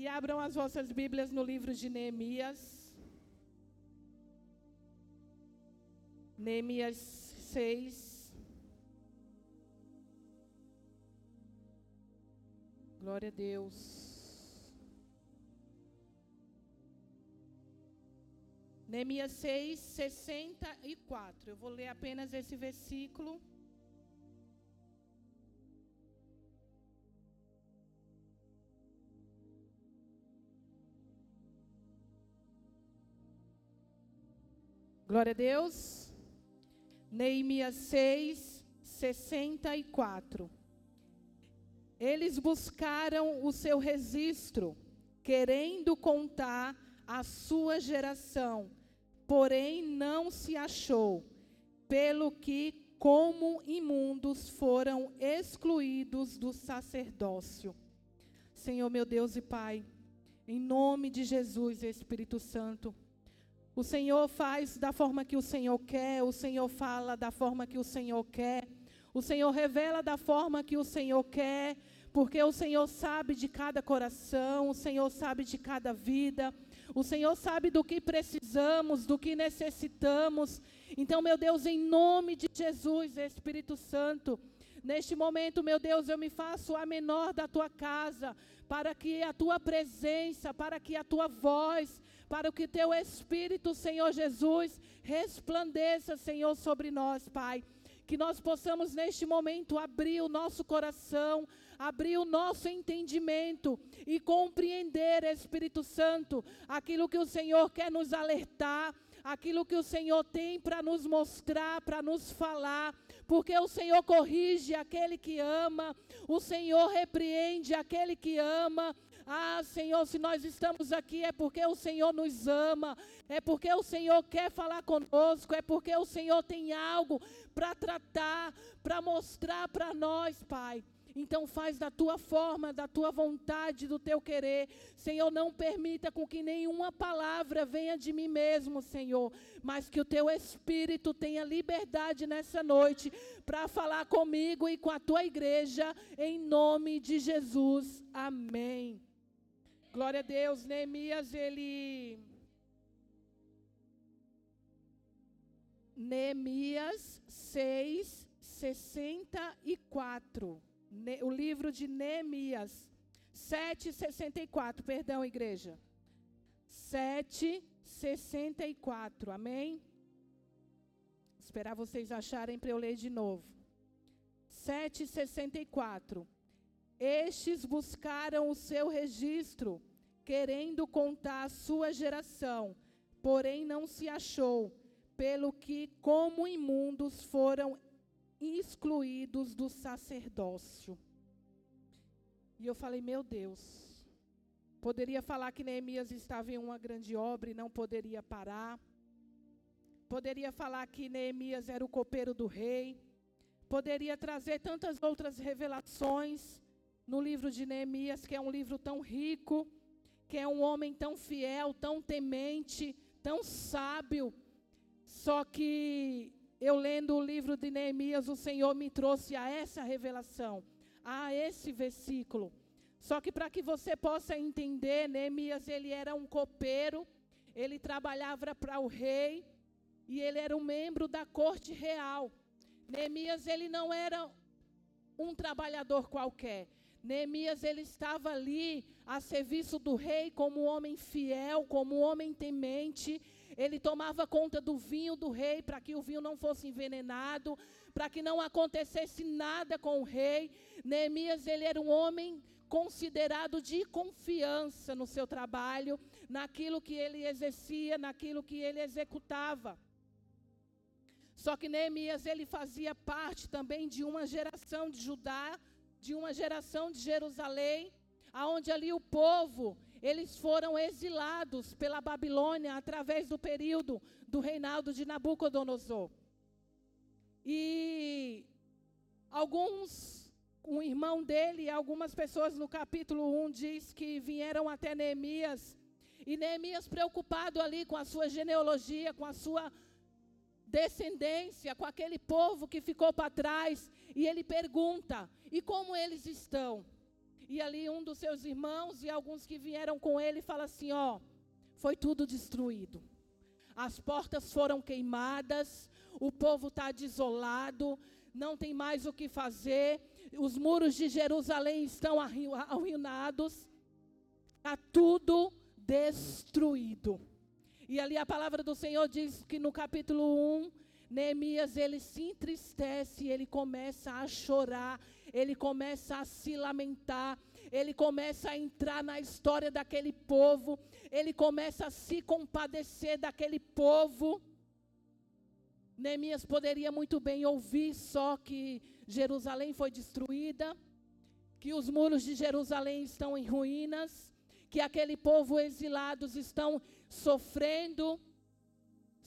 E abram as vossas Bíblias no livro de Neemias. Neemias 6. Glória a Deus. Neemias 6, 64. Eu vou ler apenas esse versículo. Glória a Deus. Neemias 6, 64. Eles buscaram o seu registro, querendo contar a sua geração, porém não se achou, pelo que, como imundos, foram excluídos do sacerdócio. Senhor meu Deus e Pai, em nome de Jesus, Espírito Santo, o Senhor faz da forma que o Senhor quer, o Senhor fala da forma que o Senhor quer, o Senhor revela da forma que o Senhor quer, porque o Senhor sabe de cada coração, o Senhor sabe de cada vida, o Senhor sabe do que precisamos, do que necessitamos. Então, meu Deus, em nome de Jesus, Espírito Santo, Neste momento, meu Deus, eu me faço a menor da tua casa, para que a tua presença, para que a tua voz, para que teu Espírito, Senhor Jesus, resplandeça, Senhor, sobre nós, Pai. Que nós possamos neste momento abrir o nosso coração, abrir o nosso entendimento e compreender, Espírito Santo, aquilo que o Senhor quer nos alertar, aquilo que o Senhor tem para nos mostrar, para nos falar porque o Senhor corrige aquele que ama, o Senhor repreende aquele que ama. Ah, Senhor, se nós estamos aqui é porque o Senhor nos ama, é porque o Senhor quer falar conosco, é porque o Senhor tem algo para tratar, para mostrar para nós, Pai. Então faz da tua forma, da tua vontade, do teu querer. Senhor, não permita com que nenhuma palavra venha de mim mesmo, Senhor, mas que o teu espírito tenha liberdade nessa noite para falar comigo e com a tua igreja em nome de Jesus. Amém. Glória a Deus, Neemias, ele Neemias 6, 64 o livro de Neemias 7:64, perdão, igreja. 7:64. Amém? Esperar vocês acharem para eu ler de novo. 7:64. Estes buscaram o seu registro, querendo contar a sua geração, porém não se achou, pelo que como imundos foram excluídos do sacerdócio. E eu falei, meu Deus, poderia falar que Neemias estava em uma grande obra e não poderia parar. Poderia falar que Neemias era o copeiro do rei. Poderia trazer tantas outras revelações no livro de Neemias, que é um livro tão rico, que é um homem tão fiel, tão temente, tão sábio. Só que eu lendo o livro de Neemias, o Senhor me trouxe a essa revelação, a esse versículo. Só que para que você possa entender, Neemias ele era um copeiro, ele trabalhava para o rei e ele era um membro da corte real. Neemias ele não era um trabalhador qualquer. Neemias ele estava ali a serviço do rei como um homem fiel, como um homem temente. Ele tomava conta do vinho do rei para que o vinho não fosse envenenado, para que não acontecesse nada com o rei. Neemias ele era um homem considerado de confiança no seu trabalho, naquilo que ele exercia, naquilo que ele executava. Só que Neemias ele fazia parte também de uma geração de Judá de uma geração de Jerusalém, aonde ali o povo, eles foram exilados pela Babilônia através do período do reinado de Nabucodonosor. E alguns, um irmão dele algumas pessoas no capítulo 1 diz que vieram até Neemias, e Neemias preocupado ali com a sua genealogia, com a sua descendência, com aquele povo que ficou para trás, e ele pergunta: e como eles estão? E ali um dos seus irmãos e alguns que vieram com ele fala assim: ó, foi tudo destruído. As portas foram queimadas, o povo está desolado, não tem mais o que fazer, os muros de Jerusalém estão arruinados, está tudo destruído. E ali a palavra do Senhor diz que no capítulo 1, Neemias ele se entristece, ele começa a chorar, ele começa a se lamentar, ele começa a entrar na história daquele povo, ele começa a se compadecer daquele povo. Neemias poderia muito bem ouvir só que Jerusalém foi destruída, que os muros de Jerusalém estão em ruínas, que aquele povo exilados estão sofrendo.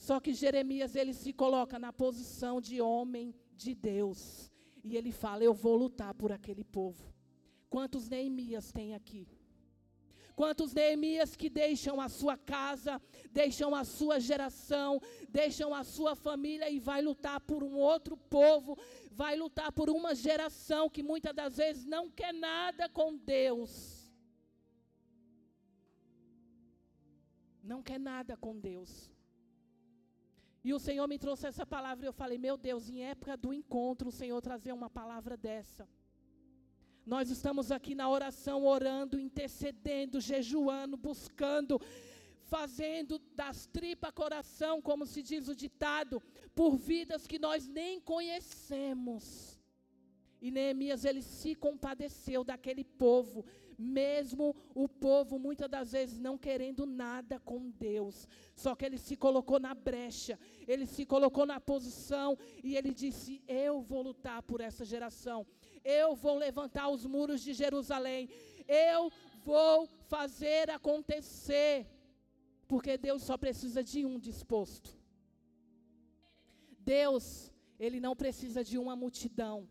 Só que Jeremias ele se coloca na posição de homem de Deus e ele fala: Eu vou lutar por aquele povo. Quantos Neemias tem aqui? Quantos Neemias que deixam a sua casa, deixam a sua geração, deixam a sua família e vai lutar por um outro povo, vai lutar por uma geração que muitas das vezes não quer nada com Deus. Não quer nada com Deus. E o Senhor me trouxe essa palavra e eu falei: Meu Deus, em época do encontro, o Senhor trazer uma palavra dessa. Nós estamos aqui na oração, orando, intercedendo, jejuando, buscando, fazendo das tripas coração, como se diz o ditado, por vidas que nós nem conhecemos. E Neemias, ele se compadeceu daquele povo, mesmo o povo muitas das vezes não querendo nada com Deus. Só que ele se colocou na brecha, ele se colocou na posição e ele disse: Eu vou lutar por essa geração, eu vou levantar os muros de Jerusalém, eu vou fazer acontecer, porque Deus só precisa de um disposto. Deus, ele não precisa de uma multidão.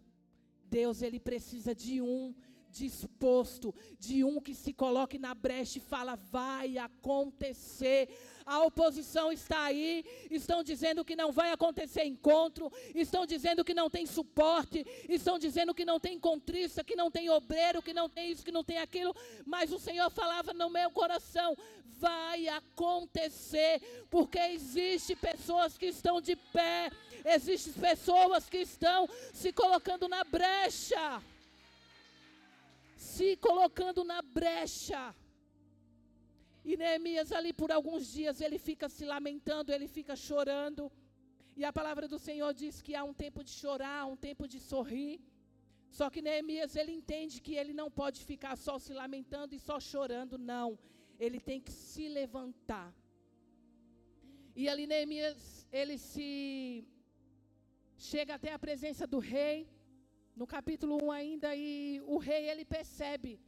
Deus, ele precisa de um disposto, de um que se coloque na brecha e fala: vai acontecer. A oposição está aí, estão dizendo que não vai acontecer encontro, estão dizendo que não tem suporte, estão dizendo que não tem contrista, que não tem obreiro, que não tem isso, que não tem aquilo, mas o Senhor falava no meu coração: vai acontecer, porque existe pessoas que estão de pé, existem pessoas que estão se colocando na brecha se colocando na brecha. E Neemias ali por alguns dias ele fica se lamentando, ele fica chorando. E a palavra do Senhor diz que há um tempo de chorar, um tempo de sorrir. Só que Neemias ele entende que ele não pode ficar só se lamentando e só chorando, não. Ele tem que se levantar. E ali Neemias ele se chega até a presença do rei no capítulo 1 ainda, e o rei ele percebe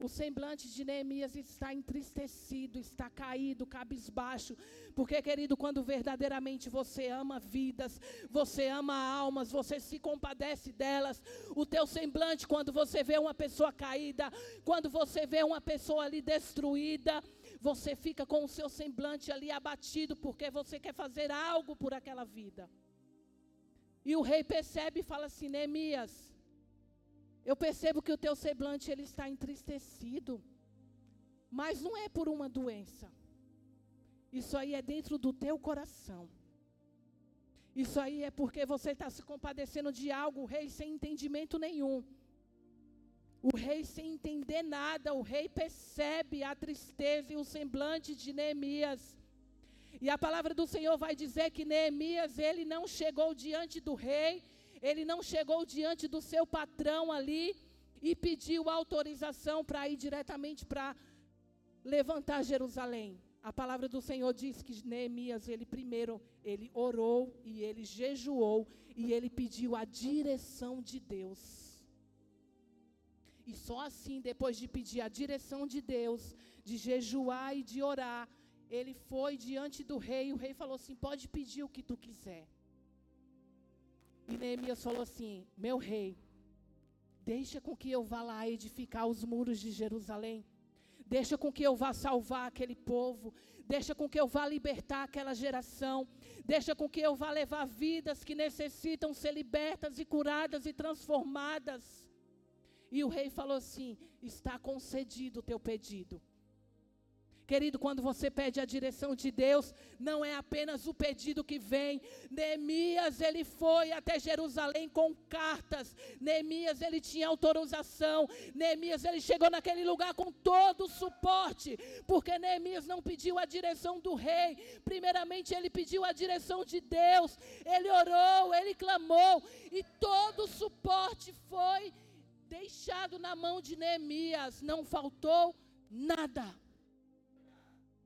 o semblante de Neemias está entristecido, está caído, cabisbaixo. Porque, querido, quando verdadeiramente você ama vidas, você ama almas, você se compadece delas, o teu semblante, quando você vê uma pessoa caída, quando você vê uma pessoa ali destruída, você fica com o seu semblante ali abatido, porque você quer fazer algo por aquela vida. E o rei percebe e fala assim: Neemias, eu percebo que o teu semblante ele está entristecido, mas não é por uma doença. Isso aí é dentro do teu coração. Isso aí é porque você está se compadecendo de algo, o rei sem entendimento nenhum. O rei sem entender nada, o rei percebe a tristeza e o semblante de Neemias. E a palavra do Senhor vai dizer que Neemias, ele não chegou diante do rei, ele não chegou diante do seu patrão ali e pediu autorização para ir diretamente para levantar Jerusalém. A palavra do Senhor diz que Neemias, ele primeiro, ele orou e ele jejuou e ele pediu a direção de Deus. E só assim, depois de pedir a direção de Deus, de jejuar e de orar, ele foi diante do rei, e o rei falou assim: pode pedir o que tu quiser. E Neemias falou assim: meu rei, deixa com que eu vá lá edificar os muros de Jerusalém. Deixa com que eu vá salvar aquele povo. Deixa com que eu vá libertar aquela geração. Deixa com que eu vá levar vidas que necessitam ser libertas e curadas e transformadas. E o rei falou assim: Está concedido o teu pedido. Querido, quando você pede a direção de Deus, não é apenas o pedido que vem. Neemias, ele foi até Jerusalém com cartas. Neemias, ele tinha autorização. Neemias, ele chegou naquele lugar com todo o suporte, porque Neemias não pediu a direção do rei. Primeiramente, ele pediu a direção de Deus. Ele orou, ele clamou, e todo o suporte foi deixado na mão de Neemias. Não faltou nada.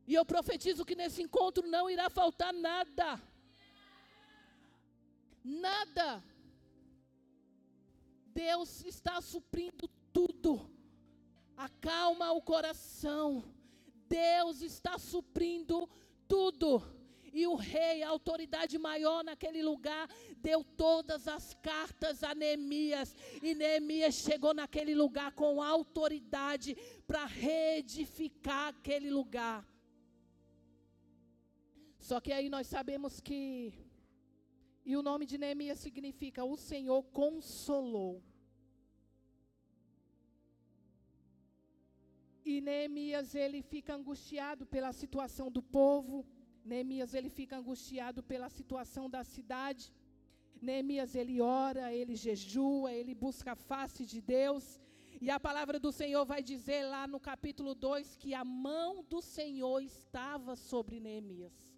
E eu profetizo que nesse encontro não irá faltar nada. Nada. Deus está suprindo tudo. Acalma o coração. Deus está suprindo tudo. E o rei, a autoridade maior naquele lugar, deu todas as cartas a Neemias. E Neemias chegou naquele lugar com autoridade para reedificar aquele lugar. Só que aí nós sabemos que. E o nome de Neemias significa o Senhor consolou. E Neemias ele fica angustiado pela situação do povo. Neemias ele fica angustiado pela situação da cidade. Neemias ele ora, ele jejua, ele busca a face de Deus. E a palavra do Senhor vai dizer lá no capítulo 2 que a mão do Senhor estava sobre Neemias.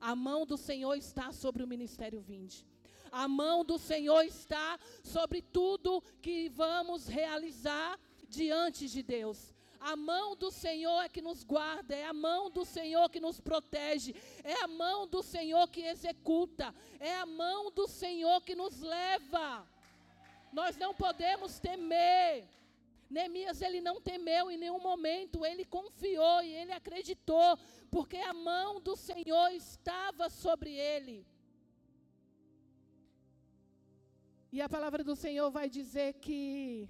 A mão do Senhor está sobre o ministério Vinde. A mão do Senhor está sobre tudo que vamos realizar diante de Deus. A mão do Senhor é que nos guarda, é a mão do Senhor que nos protege, é a mão do Senhor que executa, é a mão do Senhor que nos leva. Nós não podemos temer. Neemias ele não temeu em nenhum momento, ele confiou e ele acreditou porque a mão do Senhor estava sobre ele. E a palavra do Senhor vai dizer que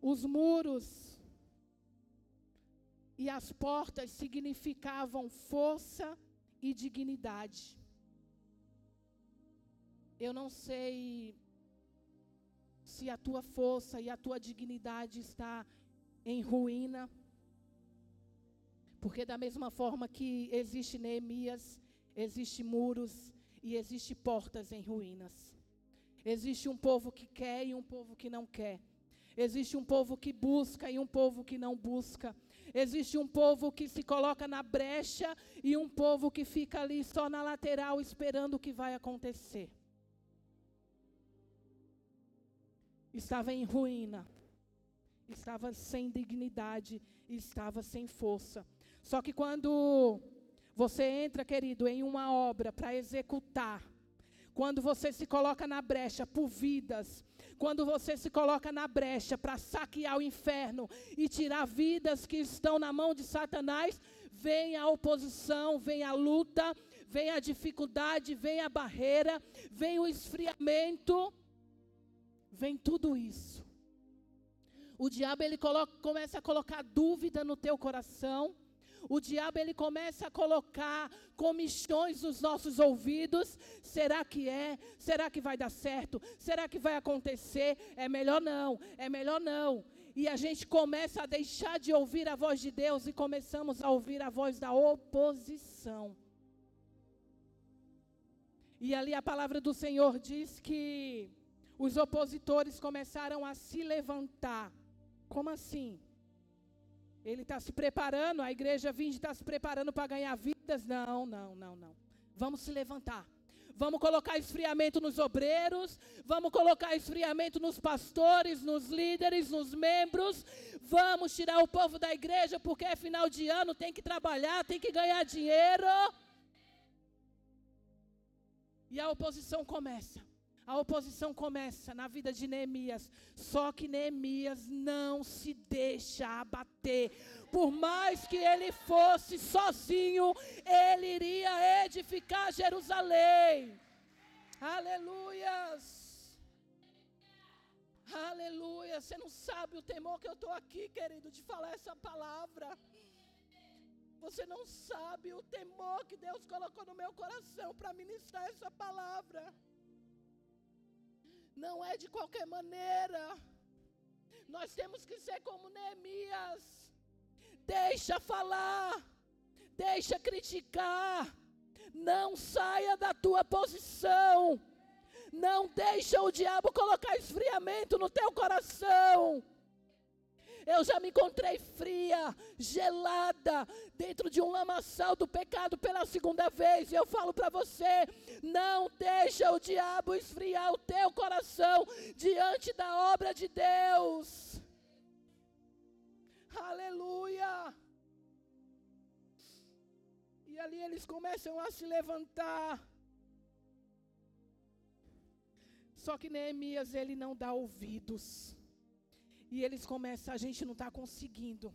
os muros e as portas significavam força e dignidade. Eu não sei se a tua força e a tua dignidade está em ruína. Porque da mesma forma que existe Neemias, existe muros e existe portas em ruínas. Existe um povo que quer e um povo que não quer. Existe um povo que busca e um povo que não busca. Existe um povo que se coloca na brecha e um povo que fica ali só na lateral esperando o que vai acontecer. Estava em ruína, estava sem dignidade, estava sem força. Só que quando você entra, querido, em uma obra para executar, quando você se coloca na brecha por vidas, quando você se coloca na brecha para saquear o inferno e tirar vidas que estão na mão de Satanás, vem a oposição, vem a luta, vem a dificuldade, vem a barreira, vem o esfriamento, vem tudo isso. O diabo ele coloca, começa a colocar dúvida no teu coração o diabo ele começa a colocar comichões nos nossos ouvidos. Será que é? Será que vai dar certo? Será que vai acontecer? É melhor não, é melhor não. E a gente começa a deixar de ouvir a voz de Deus e começamos a ouvir a voz da oposição. E ali a palavra do Senhor diz que os opositores começaram a se levantar. Como assim? Ele está se preparando, a igreja vinde está se preparando para ganhar vidas. Não, não, não, não. Vamos se levantar. Vamos colocar esfriamento nos obreiros, vamos colocar esfriamento nos pastores, nos líderes, nos membros. Vamos tirar o povo da igreja porque é final de ano, tem que trabalhar, tem que ganhar dinheiro. E a oposição começa. A oposição começa na vida de Neemias. Só que Neemias não se deixa abater. Por mais que ele fosse sozinho, ele iria edificar Jerusalém. Aleluias. Aleluia. Você não sabe o temor que eu estou aqui, querido, de falar essa palavra. Você não sabe o temor que Deus colocou no meu coração para ministrar essa palavra. Não é de qualquer maneira. Nós temos que ser como Neemias. Deixa falar, deixa criticar, não saia da tua posição. Não deixa o diabo colocar esfriamento no teu coração. Eu já me encontrei fria, gelada, dentro de um lamaçal do pecado pela segunda vez. E eu falo para você: não deixa o diabo esfriar o teu coração diante da obra de Deus. Aleluia. E ali eles começam a se levantar. Só que Neemias, ele não dá ouvidos. E eles começam, a gente não está conseguindo.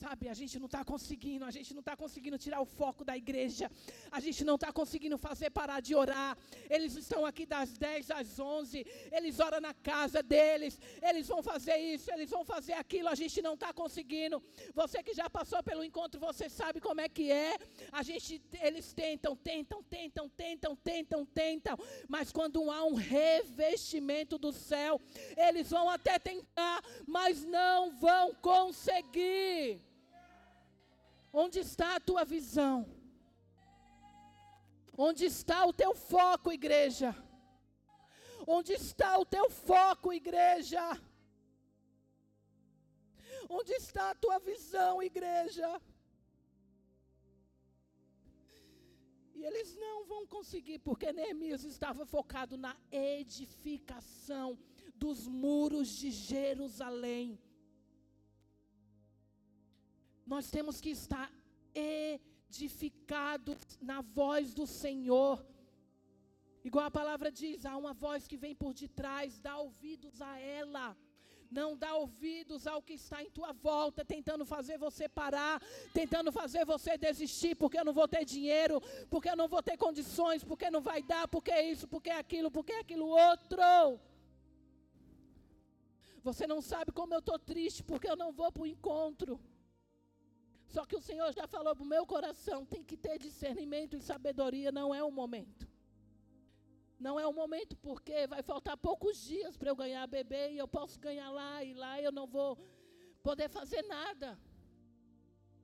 Sabe, a gente não está conseguindo, a gente não está conseguindo tirar o foco da igreja, a gente não está conseguindo fazer parar de orar. Eles estão aqui das 10 às 11, eles oram na casa deles, eles vão fazer isso, eles vão fazer aquilo, a gente não está conseguindo. Você que já passou pelo encontro, você sabe como é que é. A gente, eles tentam, tentam, tentam, tentam, tentam, tentam, mas quando há um revestimento do céu, eles vão até tentar, mas não vão conseguir. Onde está a tua visão? Onde está o teu foco, igreja? Onde está o teu foco, igreja? Onde está a tua visão, igreja? E eles não vão conseguir, porque Neemias estava focado na edificação dos muros de Jerusalém. Nós temos que estar edificados na voz do Senhor. Igual a palavra diz, há uma voz que vem por detrás, dá ouvidos a ela. Não dá ouvidos ao que está em tua volta, tentando fazer você parar, tentando fazer você desistir, porque eu não vou ter dinheiro, porque eu não vou ter condições, porque não vai dar, porque é isso, porque é aquilo, porque é aquilo outro. Você não sabe como eu estou triste, porque eu não vou para o encontro. Só que o Senhor já falou para o meu coração: tem que ter discernimento e sabedoria, não é o momento. Não é o momento, porque vai faltar poucos dias para eu ganhar bebê e eu posso ganhar lá e lá eu não vou poder fazer nada.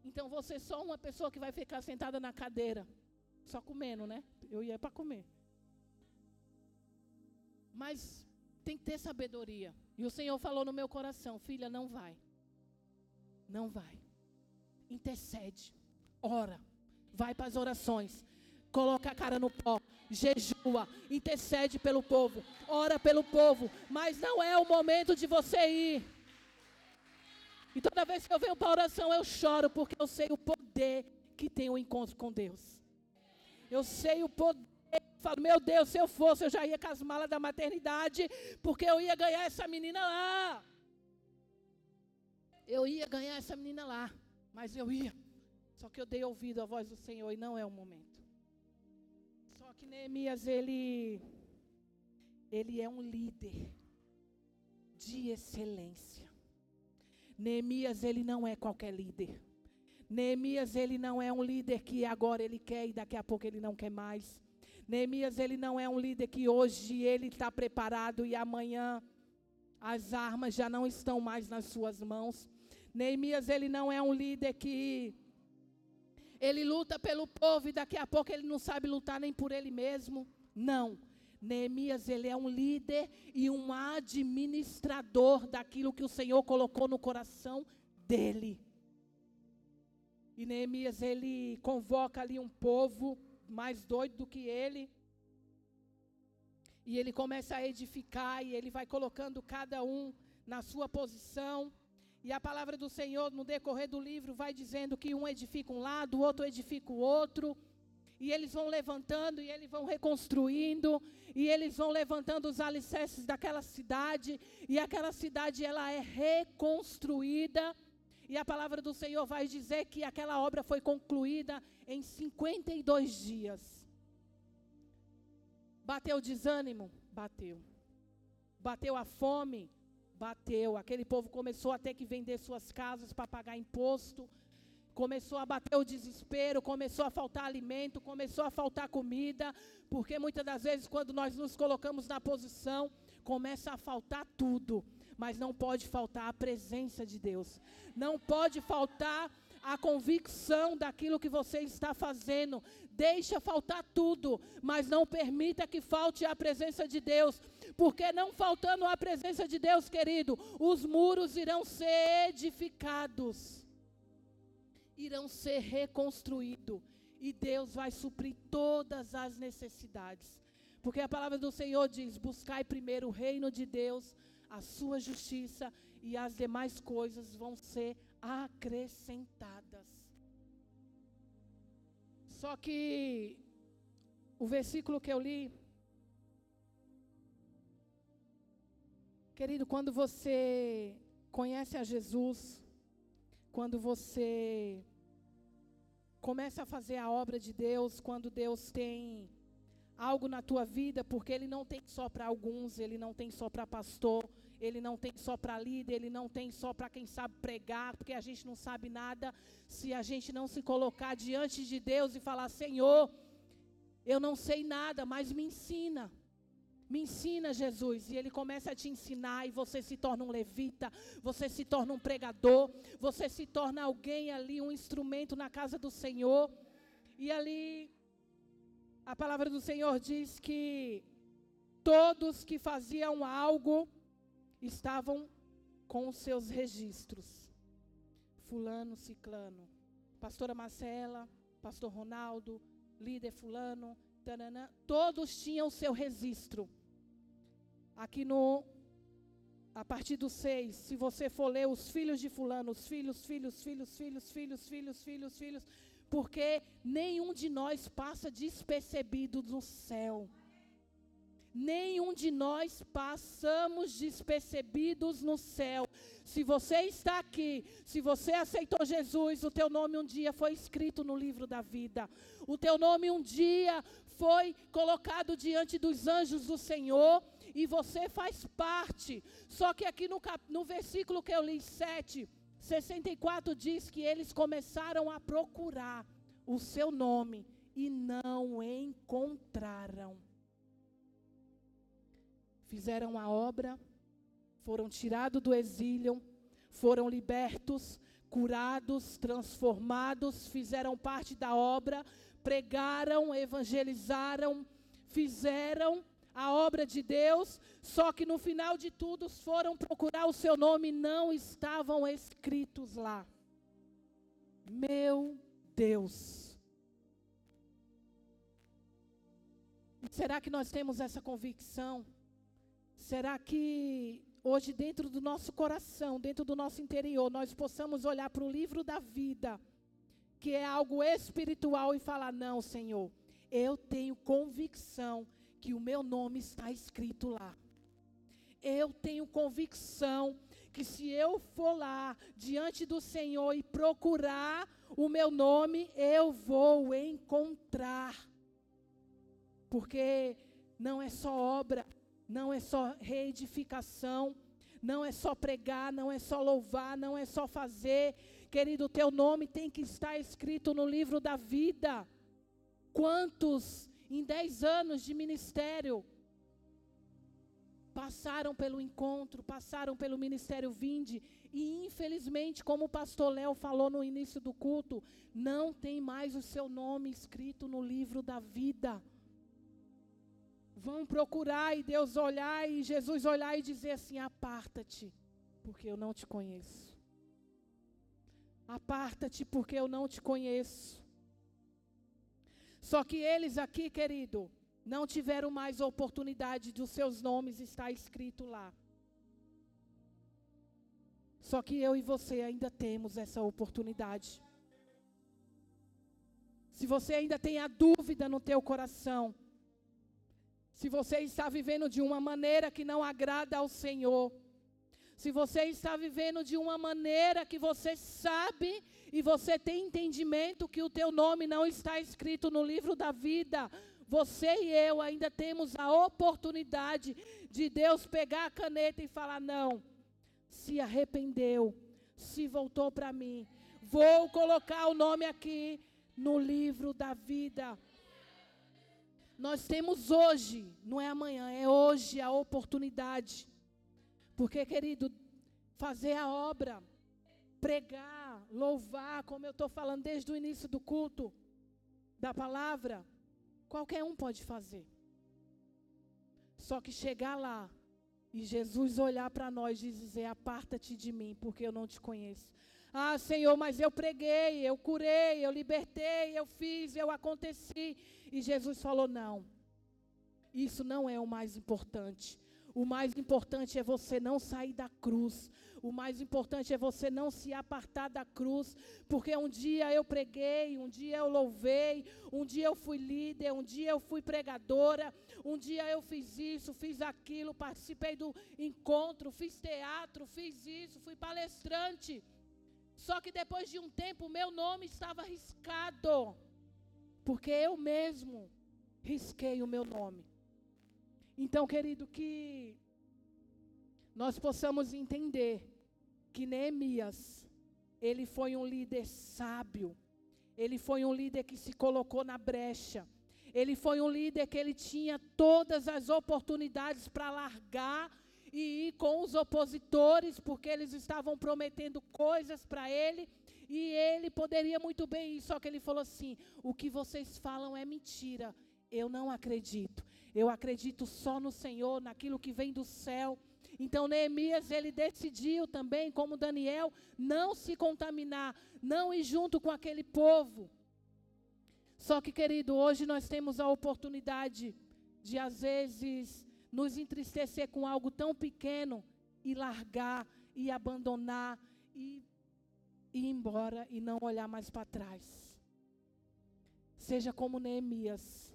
Então você é só uma pessoa que vai ficar sentada na cadeira, só comendo, né? Eu ia para comer. Mas tem que ter sabedoria. E o Senhor falou no meu coração: filha, não vai. Não vai intercede, ora, vai para as orações, coloca a cara no pó, jejua, intercede pelo povo, ora pelo povo, mas não é o momento de você ir. E toda vez que eu venho para oração, eu choro, porque eu sei o poder que tem o encontro com Deus. Eu sei o poder. Falo, meu Deus, se eu fosse, eu já ia com as malas da maternidade, porque eu ia ganhar essa menina lá. Eu ia ganhar essa menina lá. Mas eu ia. Só que eu dei ouvido à voz do Senhor e não é o momento. Só que Neemias, ele, ele é um líder de excelência. Neemias, ele não é qualquer líder. Neemias, ele não é um líder que agora ele quer e daqui a pouco ele não quer mais. Neemias, ele não é um líder que hoje ele está preparado e amanhã as armas já não estão mais nas suas mãos. Neemias, ele não é um líder que ele luta pelo povo e daqui a pouco ele não sabe lutar nem por ele mesmo. Não. Neemias, ele é um líder e um administrador daquilo que o Senhor colocou no coração dele. E Neemias, ele convoca ali um povo mais doido do que ele. E ele começa a edificar e ele vai colocando cada um na sua posição. E a palavra do Senhor, no decorrer do livro, vai dizendo que um edifica um lado, o outro edifica o outro. E eles vão levantando e eles vão reconstruindo. E eles vão levantando os alicerces daquela cidade. E aquela cidade, ela é reconstruída. E a palavra do Senhor vai dizer que aquela obra foi concluída em 52 dias. Bateu o desânimo? Bateu. Bateu a fome? Bateu. Aquele povo começou a ter que vender suas casas para pagar imposto. Começou a bater o desespero, começou a faltar alimento, começou a faltar comida, porque muitas das vezes, quando nós nos colocamos na posição, começa a faltar tudo. mas não pode faltar a presença de Deus. Não pode faltar a convicção daquilo que você está fazendo. Deixa faltar tudo, mas não permita que falte a presença de Deus. Porque não faltando a presença de Deus, querido, os muros irão ser edificados. Irão ser reconstruídos. E Deus vai suprir todas as necessidades. Porque a palavra do Senhor diz: buscai primeiro o reino de Deus, a sua justiça, e as demais coisas vão ser acrescentadas. Só que o versículo que eu li, querido, quando você conhece a Jesus, quando você começa a fazer a obra de Deus, quando Deus tem algo na tua vida, porque Ele não tem só para alguns, Ele não tem só para pastor, Ele não tem só para líder, Ele não tem só para quem sabe pregar, porque a gente não sabe nada se a gente não se colocar diante de Deus e falar: Senhor, eu não sei nada, mas me ensina. Me ensina, Jesus. E ele começa a te ensinar, e você se torna um levita, você se torna um pregador, você se torna alguém ali, um instrumento na casa do Senhor. E ali a palavra do Senhor diz que todos que faziam algo estavam com os seus registros. Fulano, ciclano. Pastora Marcela, pastor Ronaldo, líder fulano, tanana, todos tinham seu registro. Aqui no a partir do 6, se você for ler os filhos de fulano, os filhos, filhos, filhos, filhos, filhos, filhos, filhos, filhos, porque nenhum de nós passa despercebido no céu. Nenhum de nós passamos despercebidos no céu. Se você está aqui, se você aceitou Jesus, o teu nome um dia foi escrito no livro da vida. O teu nome um dia foi colocado diante dos anjos do Senhor e você faz parte. Só que aqui no, cap, no versículo que eu li, 7, 64 diz que eles começaram a procurar o seu nome e não encontraram. Fizeram a obra, foram tirados do exílio, foram libertos, curados, transformados, fizeram parte da obra, pregaram, evangelizaram, fizeram a obra de Deus, só que no final de tudo foram procurar o seu nome e não estavam escritos lá. Meu Deus. Será que nós temos essa convicção? Será que hoje, dentro do nosso coração, dentro do nosso interior, nós possamos olhar para o livro da vida, que é algo espiritual, e falar: Não, Senhor, eu tenho convicção que o meu nome está escrito lá. Eu tenho convicção que se eu for lá diante do Senhor e procurar o meu nome, eu vou encontrar. Porque não é só obra, não é só reedificação, não é só pregar, não é só louvar, não é só fazer. Querido, teu nome tem que estar escrito no livro da vida. Quantos em dez anos de ministério, passaram pelo encontro, passaram pelo ministério Vinde, e infelizmente, como o pastor Léo falou no início do culto, não tem mais o seu nome escrito no livro da vida. Vão procurar e Deus olhar e Jesus olhar e dizer assim: aparta-te, porque eu não te conheço. Aparta-te, porque eu não te conheço. Só que eles aqui, querido, não tiveram mais oportunidade de os seus nomes estar escrito lá. Só que eu e você ainda temos essa oportunidade. Se você ainda tem a dúvida no teu coração, se você está vivendo de uma maneira que não agrada ao Senhor, se você está vivendo de uma maneira que você sabe e você tem entendimento que o teu nome não está escrito no livro da vida, você e eu ainda temos a oportunidade de Deus pegar a caneta e falar: não, se arrependeu, se voltou para mim, vou colocar o nome aqui no livro da vida. Nós temos hoje, não é amanhã, é hoje a oportunidade. Porque, querido, fazer a obra, pregar, louvar, como eu estou falando desde o início do culto, da palavra, qualquer um pode fazer. Só que chegar lá e Jesus olhar para nós e dizer: Aparta-te de mim, porque eu não te conheço. Ah, Senhor, mas eu preguei, eu curei, eu libertei, eu fiz, eu aconteci. E Jesus falou: Não, isso não é o mais importante. O mais importante é você não sair da cruz. O mais importante é você não se apartar da cruz. Porque um dia eu preguei, um dia eu louvei, um dia eu fui líder, um dia eu fui pregadora, um dia eu fiz isso, fiz aquilo, participei do encontro, fiz teatro, fiz isso, fui palestrante. Só que depois de um tempo, meu nome estava riscado. Porque eu mesmo risquei o meu nome. Então, querido, que nós possamos entender que Neemias, ele foi um líder sábio, ele foi um líder que se colocou na brecha, ele foi um líder que ele tinha todas as oportunidades para largar e ir com os opositores, porque eles estavam prometendo coisas para ele, e ele poderia muito bem ir, só que ele falou assim: o que vocês falam é mentira, eu não acredito. Eu acredito só no Senhor, naquilo que vem do céu. Então Neemias ele decidiu também, como Daniel, não se contaminar, não ir junto com aquele povo. Só que, querido, hoje nós temos a oportunidade de às vezes nos entristecer com algo tão pequeno e largar e abandonar e ir embora e não olhar mais para trás. Seja como Neemias.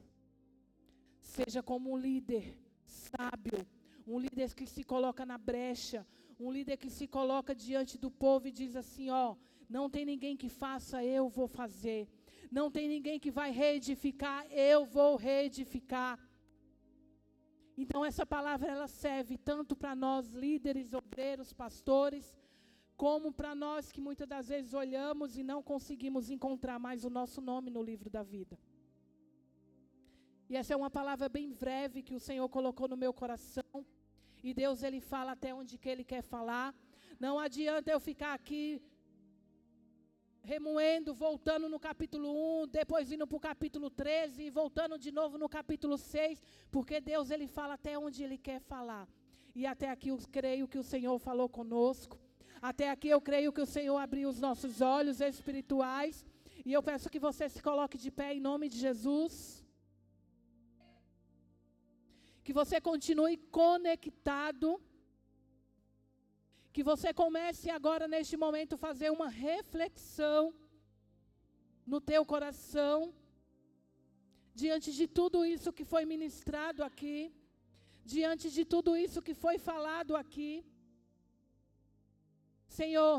Seja como um líder sábio, um líder que se coloca na brecha, um líder que se coloca diante do povo e diz assim: ó, não tem ninguém que faça, eu vou fazer. Não tem ninguém que vai reedificar, eu vou reedificar. Então essa palavra ela serve tanto para nós líderes, obreiros, pastores, como para nós que muitas das vezes olhamos e não conseguimos encontrar mais o nosso nome no livro da vida. E essa é uma palavra bem breve que o Senhor colocou no meu coração. E Deus ele fala até onde que ele quer falar. Não adianta eu ficar aqui remoendo, voltando no capítulo 1, depois indo para o capítulo 13 e voltando de novo no capítulo 6, porque Deus ele fala até onde ele quer falar. E até aqui eu creio que o Senhor falou conosco. Até aqui eu creio que o Senhor abriu os nossos olhos espirituais. E eu peço que você se coloque de pé em nome de Jesus. Que você continue conectado. Que você comece agora, neste momento, fazer uma reflexão no teu coração, diante de tudo isso que foi ministrado aqui, diante de tudo isso que foi falado aqui. Senhor,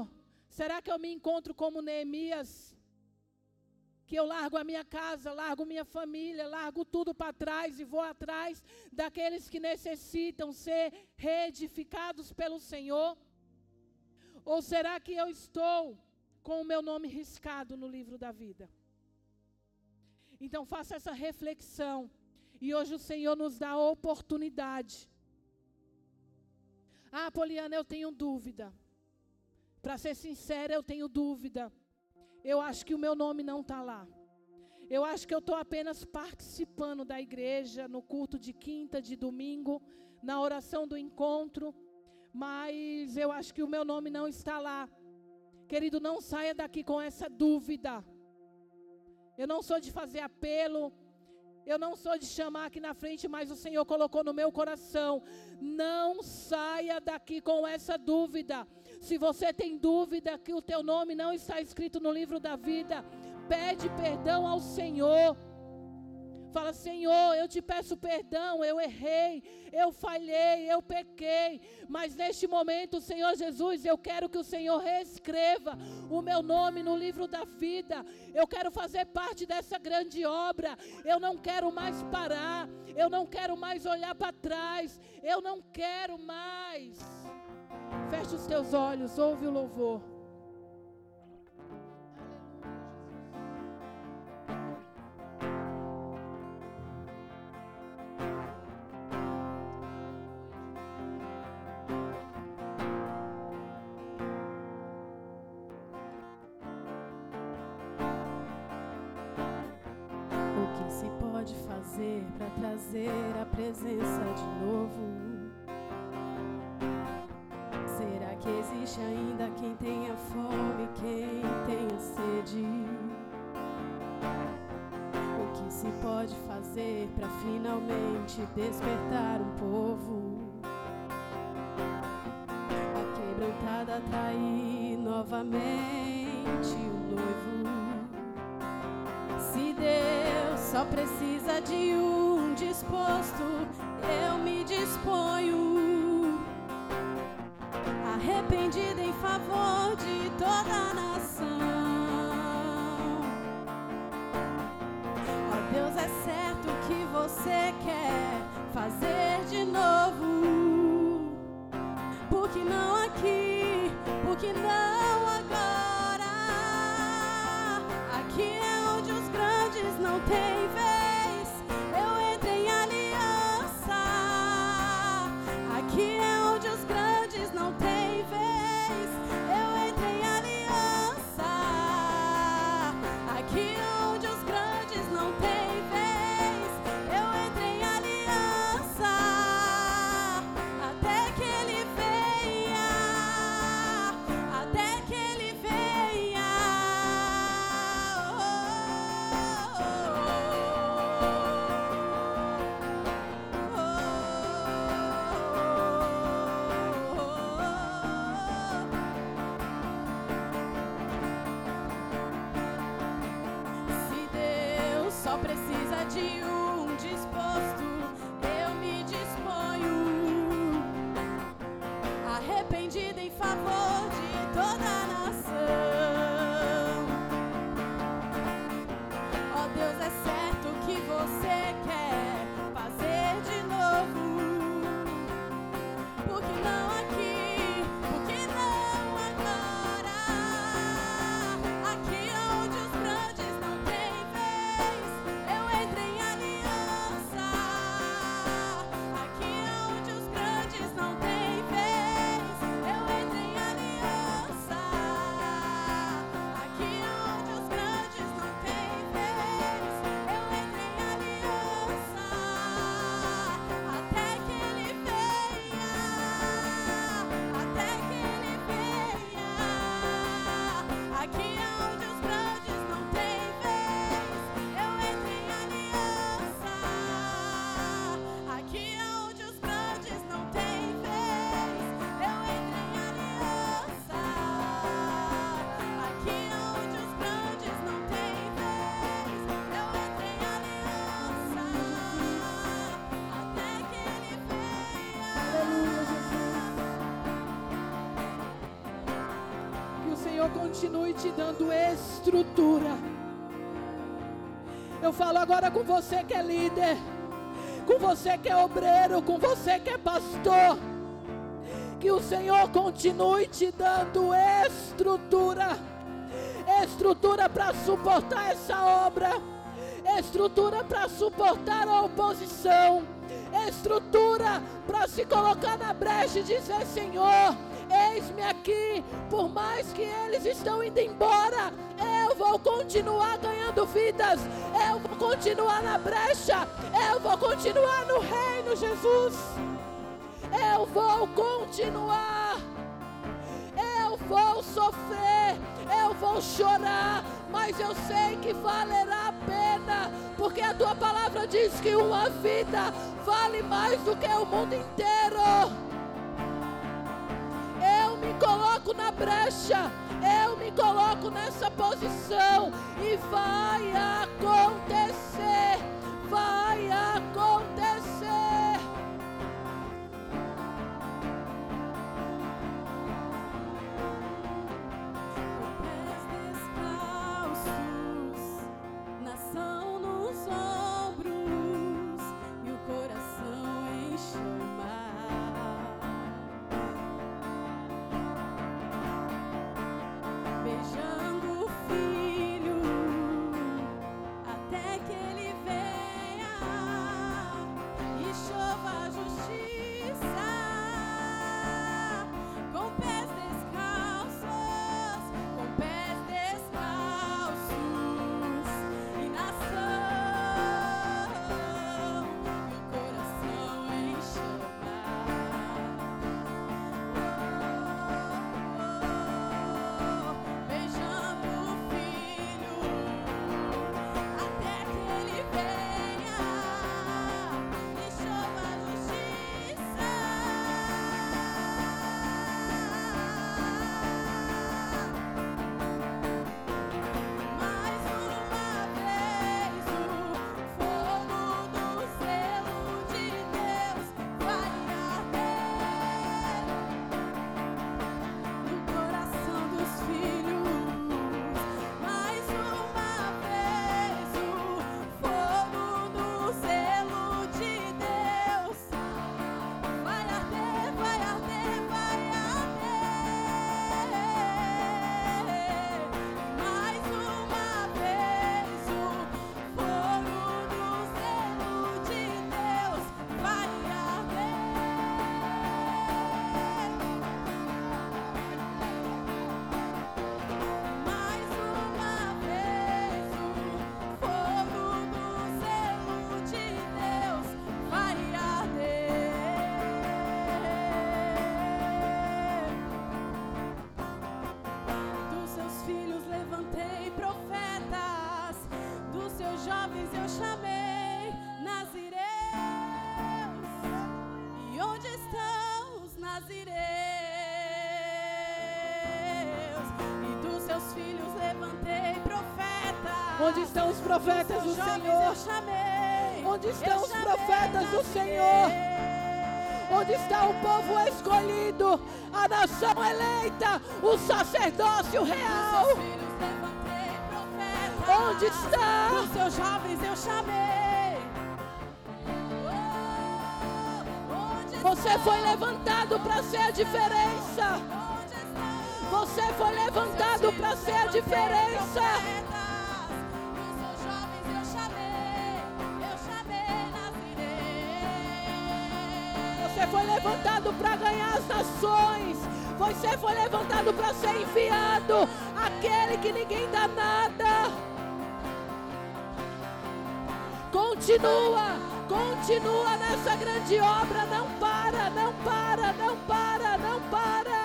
será que eu me encontro como Neemias? que eu largo a minha casa, largo minha família, largo tudo para trás e vou atrás daqueles que necessitam ser reedificados pelo Senhor? Ou será que eu estou com o meu nome riscado no livro da vida? Então faça essa reflexão. E hoje o Senhor nos dá a oportunidade. Ah, Poliana, eu tenho dúvida. Para ser sincera, eu tenho dúvida eu acho que o meu nome não está lá. Eu acho que eu estou apenas participando da igreja, no culto de quinta, de domingo, na oração do encontro, mas eu acho que o meu nome não está lá. Querido, não saia daqui com essa dúvida. Eu não sou de fazer apelo, eu não sou de chamar aqui na frente, mas o Senhor colocou no meu coração. Não saia daqui com essa dúvida. Se você tem dúvida que o teu nome não está escrito no livro da vida, pede perdão ao Senhor. Fala, Senhor, eu te peço perdão, eu errei, eu falhei, eu pequei, mas neste momento, Senhor Jesus, eu quero que o Senhor reescreva o meu nome no livro da vida. Eu quero fazer parte dessa grande obra. Eu não quero mais parar, eu não quero mais olhar para trás, eu não quero mais. Feche os teus olhos, ouve o louvor. Para trazer a presença de novo? Será que existe ainda quem tenha fome, quem tenha sede? O que se pode fazer para finalmente despertar um povo? A quebrantada atrair novamente o noivo. Se Deus só precisa de um disposto, eu me disponho. Arrependida em favor de toda a nação. Ó Deus, é certo que você quer fazer de novo. Por que não aqui? Por que não continue te dando estrutura. Eu falo agora com você que é líder, com você que é obreiro, com você que é pastor. Que o Senhor continue te dando estrutura estrutura para suportar essa obra, estrutura para suportar a oposição, estrutura para se colocar na brecha e dizer: Senhor, eis-me aqui, por mais que eles estão indo embora, eu vou continuar ganhando vidas, eu vou continuar na brecha, eu vou continuar no reino, Jesus. Eu vou continuar. Eu vou sofrer, eu vou chorar, mas eu sei que valerá a pena, porque a tua palavra diz que uma vida vale mais do que o mundo inteiro. Me coloco na brecha, eu me coloco nessa posição e vai acontecer, vai profetas do Senhor? Onde estão os profetas do. Senhor? Onde está o povo escolhido, a nação eleita, o sacerdócio real? Onde está? Os seus jovens eu chamei. Oh, Você foi levantado para ser a diferença. Você foi levantado para ser a diferença. Foi levantado para ganhar as nações. Você foi levantado para ser enviado. Aquele que ninguém dá nada. Continua, continua nessa grande obra. Não para, não para, não para, não para.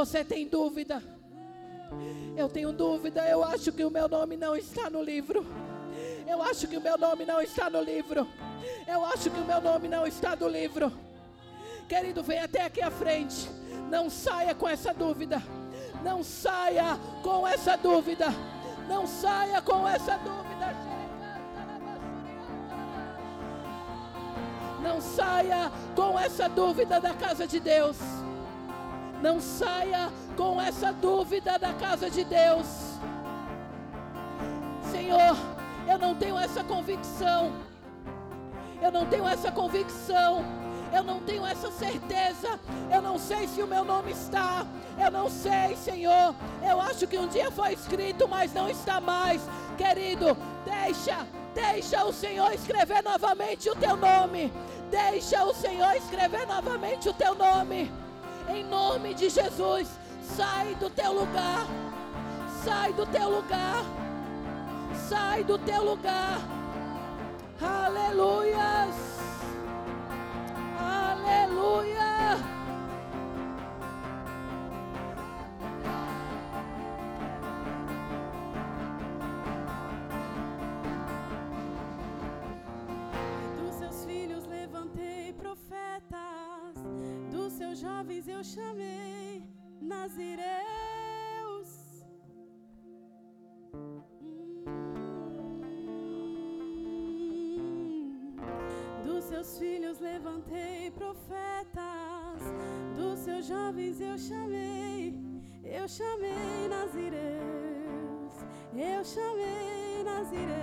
Você tem dúvida, eu tenho dúvida, eu acho que o meu nome não está no livro. Eu acho que o meu nome não está no livro. Eu acho que o meu nome não está no livro. Querido, vem até aqui à frente. Não saia com essa dúvida. Não saia com essa dúvida. Não saia com essa dúvida. Não saia com essa dúvida da casa de Deus. Não saia com essa dúvida da casa de Deus. Senhor, eu não tenho essa convicção. Eu não tenho essa convicção. Eu não tenho essa certeza. Eu não sei se o meu nome está. Eu não sei, Senhor. Eu acho que um dia foi escrito, mas não está mais. Querido, deixa, deixa o Senhor escrever novamente o teu nome. Deixa o Senhor escrever novamente o teu nome. Em nome de Jesus, sai do teu lugar. Sai do teu lugar. Sai do teu lugar. Aleluias. Aleluia. Jovens eu chamei nazireus. Hum. Dos seus filhos levantei profetas, dos seus jovens eu chamei, eu chamei nazireus, eu chamei nazireus.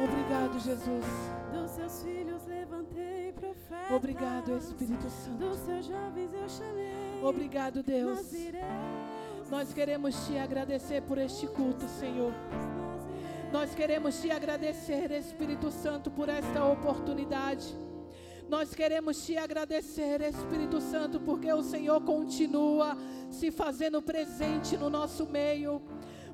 Obrigado, Jesus. Dos seus filhos levantei. Obrigado, Espírito Santo. Obrigado, Deus. Nós queremos te agradecer por este culto, Senhor. Nós queremos te agradecer, Espírito Santo, por esta oportunidade. Nós queremos te agradecer, Espírito Santo, porque o Senhor continua se fazendo presente no nosso meio.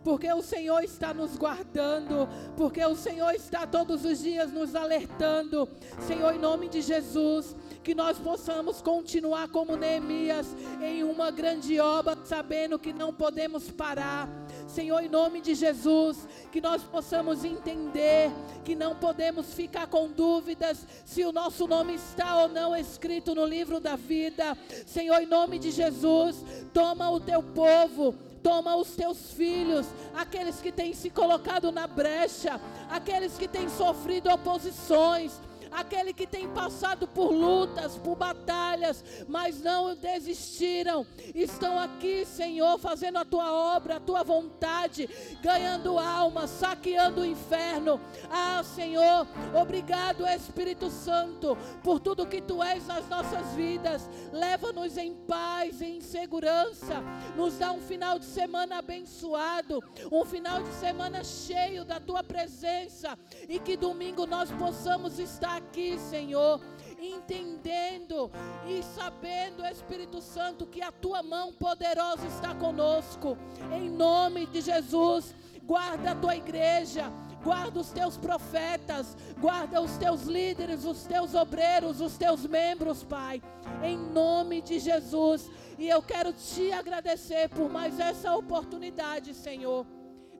Porque o Senhor está nos guardando, porque o Senhor está todos os dias nos alertando. Senhor, em nome de Jesus, que nós possamos continuar como Neemias em uma grande obra, sabendo que não podemos parar. Senhor, em nome de Jesus, que nós possamos entender que não podemos ficar com dúvidas se o nosso nome está ou não escrito no livro da vida. Senhor, em nome de Jesus, toma o teu povo. Toma os teus filhos, aqueles que têm se colocado na brecha, aqueles que têm sofrido oposições, aquele que tem passado por lutas, por batalhas, mas não desistiram. Estão aqui, Senhor, fazendo a tua obra, a tua vontade, ganhando almas, saqueando o inferno. Ah, Senhor, obrigado, Espírito Santo, por tudo que tu és nas nossas vidas. Leva-nos em paz, em segurança. Nos dá um final de semana abençoado, um final de semana cheio da tua presença e que domingo nós possamos estar aqui, Senhor, entendendo e sabendo, Espírito Santo, que a tua mão poderosa está conosco. Em nome de Jesus, guarda a tua igreja. Guarda os teus profetas, guarda os teus líderes, os teus obreiros, os teus membros, Pai, em nome de Jesus. E eu quero te agradecer por mais essa oportunidade, Senhor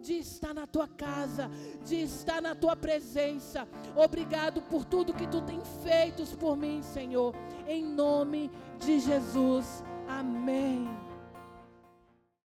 de estar na tua casa, de estar na tua presença. Obrigado por tudo que tu tem feito por mim, Senhor. Em nome de Jesus. Amém.